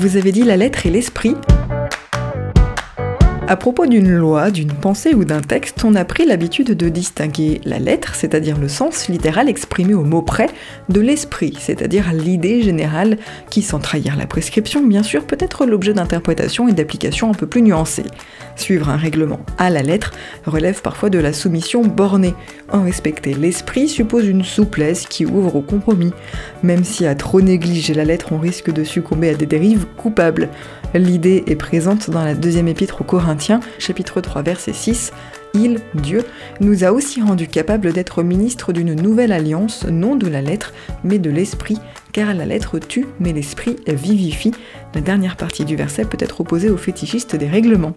Vous avez dit la lettre et l'esprit à propos d'une loi, d'une pensée ou d'un texte, on a pris l'habitude de distinguer la lettre, c'est-à-dire le sens littéral exprimé au mot près, de l'esprit, c'est-à-dire l'idée générale qui, sans trahir la prescription, bien sûr, peut être l'objet d'interprétation et d'application un peu plus nuancées. Suivre un règlement à la lettre relève parfois de la soumission bornée. En respecter l'esprit suppose une souplesse qui ouvre au compromis, même si à trop négliger la lettre on risque de succomber à des dérives coupables. L'idée est présente dans la deuxième épître aux Corinthiens, chapitre 3, verset 6. Il, Dieu, nous a aussi rendus capables d'être ministres d'une nouvelle alliance, non de la lettre, mais de l'esprit, car la lettre tue, mais l'esprit vivifie. La dernière partie du verset peut être opposée aux fétichistes des règlements.